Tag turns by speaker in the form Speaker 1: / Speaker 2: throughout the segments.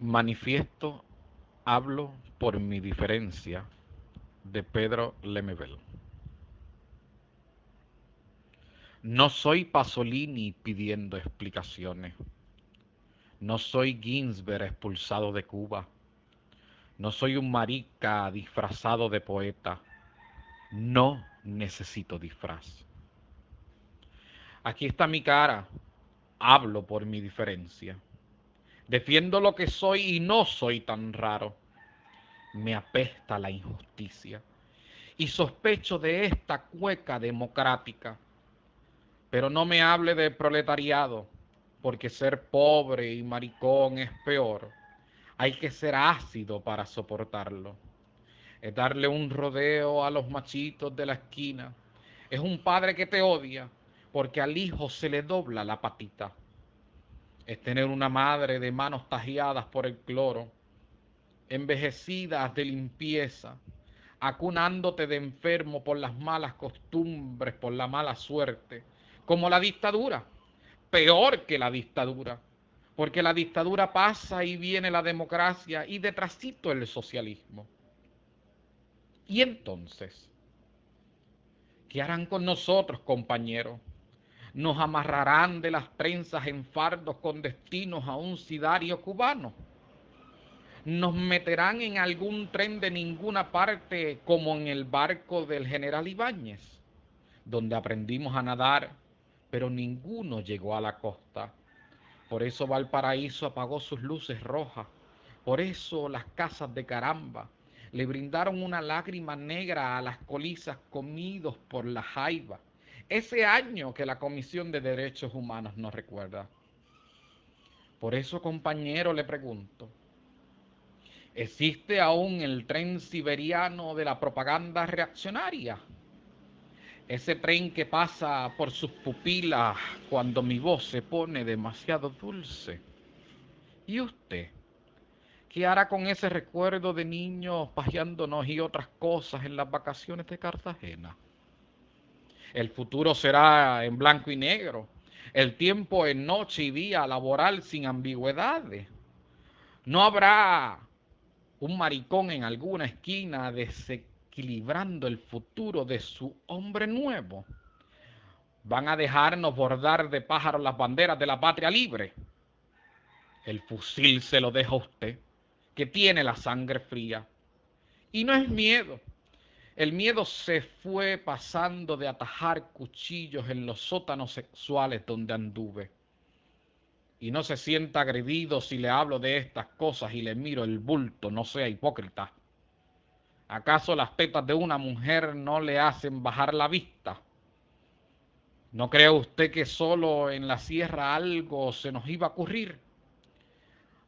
Speaker 1: Manifiesto, hablo por mi diferencia de Pedro Lemebel. No soy Pasolini pidiendo explicaciones. No soy Ginsberg expulsado de Cuba. No soy un marica disfrazado de poeta. No necesito disfraz. Aquí está mi cara. Hablo por mi diferencia. Defiendo lo que soy y no soy tan raro. Me apesta la injusticia y sospecho de esta cueca democrática. Pero no me hable de proletariado, porque ser pobre y maricón es peor. Hay que ser ácido para soportarlo. Es darle un rodeo a los machitos de la esquina. Es un padre que te odia porque al hijo se le dobla la patita es tener una madre de manos tajeadas por el cloro, envejecidas de limpieza, acunándote de enfermo por las malas costumbres, por la mala suerte, como la dictadura, peor que la dictadura, porque la dictadura pasa y viene la democracia y detrásito el socialismo. Y entonces, ¿qué harán con nosotros, compañeros? Nos amarrarán de las trenzas en fardos con destinos a un sidario cubano. Nos meterán en algún tren de ninguna parte como en el barco del general Ibáñez, donde aprendimos a nadar, pero ninguno llegó a la costa. Por eso Valparaíso apagó sus luces rojas. Por eso las casas de caramba le brindaron una lágrima negra a las colizas comidos por la jaiba ese año que la Comisión de Derechos Humanos nos recuerda. Por eso, compañero, le pregunto, ¿existe aún el tren siberiano de la propaganda reaccionaria? Ese tren que pasa por sus pupilas cuando mi voz se pone demasiado dulce. ¿Y usted? ¿Qué hará con ese recuerdo de niños pajeándonos y otras cosas en las vacaciones de Cartagena? El futuro será en blanco y negro. El tiempo en noche y día laboral sin ambigüedades. No habrá un maricón en alguna esquina desequilibrando el futuro de su hombre nuevo. Van a dejarnos bordar de pájaros las banderas de la patria libre. El fusil se lo deja usted, que tiene la sangre fría. Y no es miedo, el miedo se fue pasando de atajar cuchillos en los sótanos sexuales donde anduve. Y no se sienta agredido si le hablo de estas cosas y le miro el bulto, no sea hipócrita. ¿Acaso las tetas de una mujer no le hacen bajar la vista? ¿No cree usted que solo en la sierra algo se nos iba a ocurrir?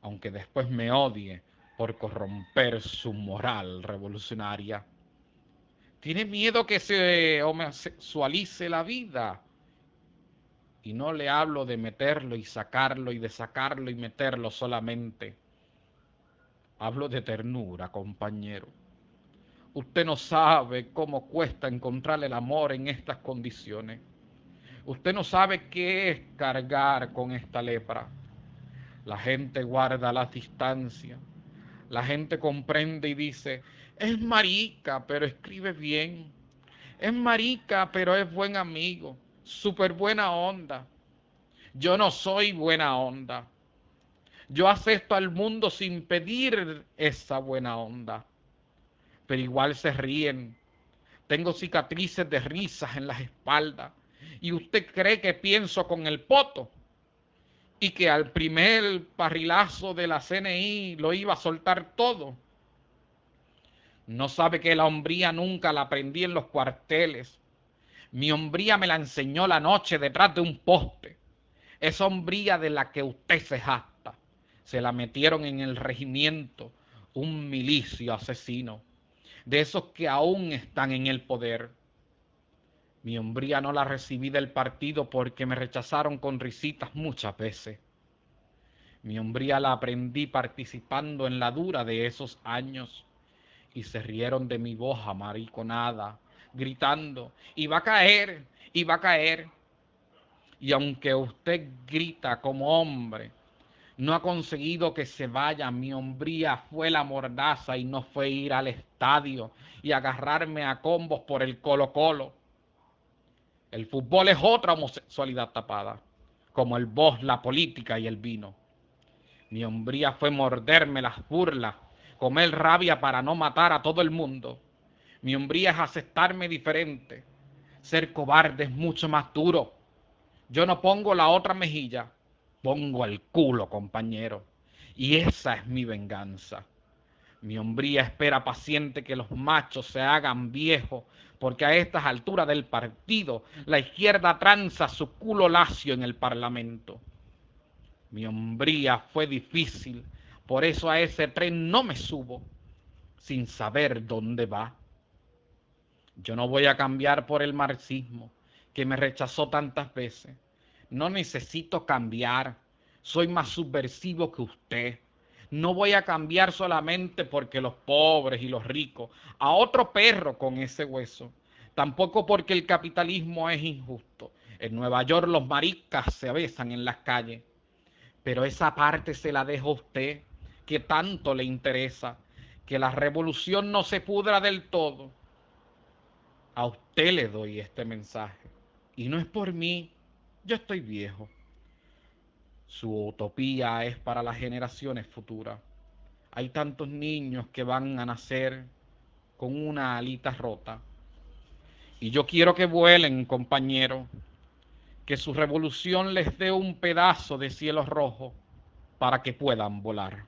Speaker 1: Aunque después me odie por corromper su moral revolucionaria. Tiene miedo que se homosexualice la vida. Y no le hablo de meterlo y sacarlo y de sacarlo y meterlo solamente. Hablo de ternura, compañero. Usted no sabe cómo cuesta encontrar el amor en estas condiciones. Usted no sabe qué es cargar con esta lepra. La gente guarda la distancia. La gente comprende y dice, es marica, pero escribe bien. Es marica, pero es buen amigo. Súper buena onda. Yo no soy buena onda. Yo acepto al mundo sin pedir esa buena onda. Pero igual se ríen. Tengo cicatrices de risas en las espaldas. Y usted cree que pienso con el poto. Y que al primer parrilazo de la CNI lo iba a soltar todo. No sabe que la hombría nunca la aprendí en los cuarteles. Mi hombría me la enseñó la noche detrás de un poste. Esa hombría de la que usted se jacta. Se la metieron en el regimiento un milicio asesino. De esos que aún están en el poder. Mi hombría no la recibí del partido porque me rechazaron con risitas muchas veces. Mi hombría la aprendí participando en la dura de esos años y se rieron de mi voz amariconada, gritando, y va a caer, y va a caer. Y aunque usted grita como hombre, no ha conseguido que se vaya. Mi hombría fue la mordaza y no fue ir al estadio y agarrarme a combos por el colo colo. El fútbol es otra homosexualidad tapada, como el voz, la política y el vino. Mi hombría fue morderme las burlas, comer rabia para no matar a todo el mundo. Mi hombría es aceptarme diferente. Ser cobarde es mucho más duro. Yo no pongo la otra mejilla, pongo el culo, compañero. Y esa es mi venganza. Mi hombría espera paciente que los machos se hagan viejos, porque a estas alturas del partido la izquierda tranza su culo lacio en el Parlamento. Mi hombría fue difícil, por eso a ese tren no me subo, sin saber dónde va. Yo no voy a cambiar por el marxismo, que me rechazó tantas veces. No necesito cambiar. Soy más subversivo que usted. No voy a cambiar solamente porque los pobres y los ricos, a otro perro con ese hueso. Tampoco porque el capitalismo es injusto. En Nueva York los maricas se besan en las calles. Pero esa parte se la dejo a usted, que tanto le interesa, que la revolución no se pudra del todo a usted le doy este mensaje. Y no es por mí, yo estoy viejo. Su utopía es para las generaciones futuras. Hay tantos niños que van a nacer con una alita rota. Y yo quiero que vuelen, compañeros, que su revolución les dé un pedazo de cielo rojo para que puedan volar.